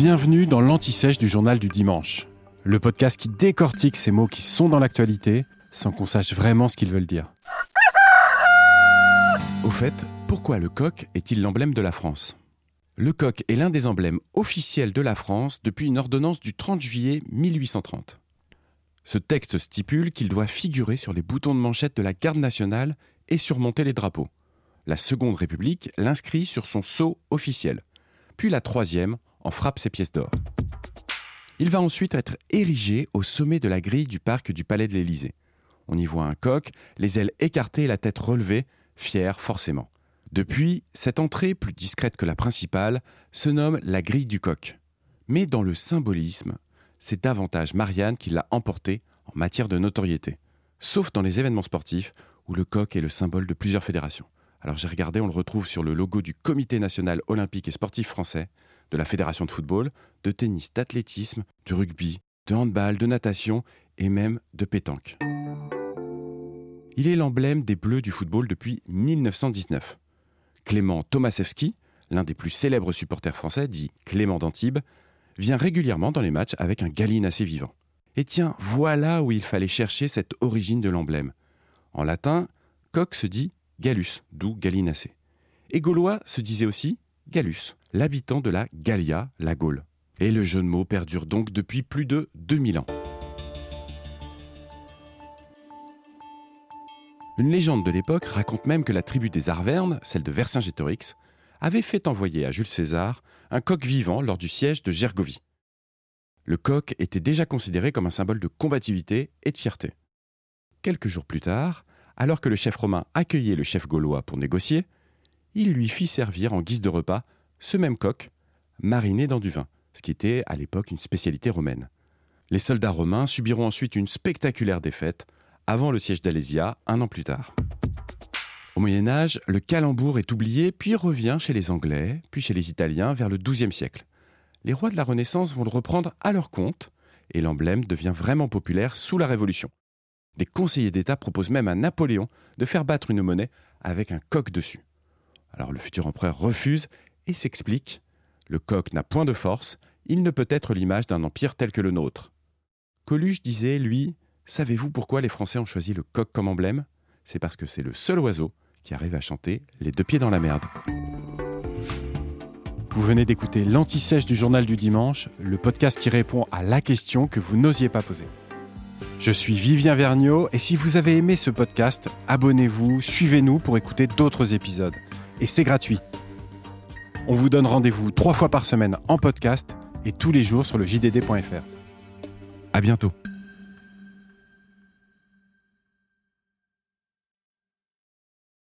Bienvenue dans l'Anti-Sèche du journal du dimanche, le podcast qui décortique ces mots qui sont dans l'actualité sans qu'on sache vraiment ce qu'ils veulent dire. Au fait, pourquoi le coq est-il l'emblème de la France? Le coq est l'un des emblèmes officiels de la France depuis une ordonnance du 30 juillet 1830. Ce texte stipule qu'il doit figurer sur les boutons de manchette de la garde nationale et surmonter les drapeaux. La Seconde République l'inscrit sur son sceau officiel, puis la Troisième en frappe ses pièces d'or. Il va ensuite être érigé au sommet de la grille du parc du Palais de l'Élysée. On y voit un coq, les ailes écartées et la tête relevée, fier forcément. Depuis, cette entrée, plus discrète que la principale, se nomme la grille du coq. Mais dans le symbolisme, c'est davantage Marianne qui l'a emporté en matière de notoriété. Sauf dans les événements sportifs, où le coq est le symbole de plusieurs fédérations. Alors j'ai regardé, on le retrouve sur le logo du Comité national olympique et sportif français, de la Fédération de football, de tennis, d'athlétisme, de rugby, de handball, de natation et même de pétanque. Il est l'emblème des Bleus du football depuis 1919. Clément Tomasewski, l'un des plus célèbres supporters français, dit Clément d'Antibes, vient régulièrement dans les matchs avec un gallinacé vivant. Et tiens, voilà où il fallait chercher cette origine de l'emblème. En latin, coq se dit Gallus, d'où gallinacé. Et gaulois se disait aussi Gallus, l'habitant de la Gallia, la Gaule. Et le jeu de mots perdure donc depuis plus de 2000 ans. Une légende de l'époque raconte même que la tribu des Arvernes, celle de Vercingétorix, avait fait envoyer à Jules César un coq vivant lors du siège de Gergovie. Le coq était déjà considéré comme un symbole de combativité et de fierté. Quelques jours plus tard, alors que le chef romain accueillait le chef gaulois pour négocier, il lui fit servir en guise de repas ce même coq, mariné dans du vin, ce qui était à l'époque une spécialité romaine. Les soldats romains subiront ensuite une spectaculaire défaite avant le siège d'Alésia un an plus tard. Au Moyen Âge, le calembour est oublié puis revient chez les Anglais, puis chez les Italiens vers le XIIe siècle. Les rois de la Renaissance vont le reprendre à leur compte et l'emblème devient vraiment populaire sous la Révolution. Des conseillers d'État proposent même à Napoléon de faire battre une monnaie avec un coq dessus. Alors le futur empereur refuse et s'explique Le coq n'a point de force, il ne peut être l'image d'un empire tel que le nôtre. Coluche disait, lui, Savez-vous pourquoi les Français ont choisi le coq comme emblème? C'est parce que c'est le seul oiseau qui arrive à chanter les deux pieds dans la merde. Vous venez d'écouter l'Anti-Sèche du journal du dimanche, le podcast qui répond à la question que vous n'osiez pas poser. Je suis Vivien Vergniaud et si vous avez aimé ce podcast, abonnez-vous, suivez-nous pour écouter d'autres épisodes. Et c'est gratuit. On vous donne rendez-vous trois fois par semaine en podcast et tous les jours sur le JDD.fr. À bientôt.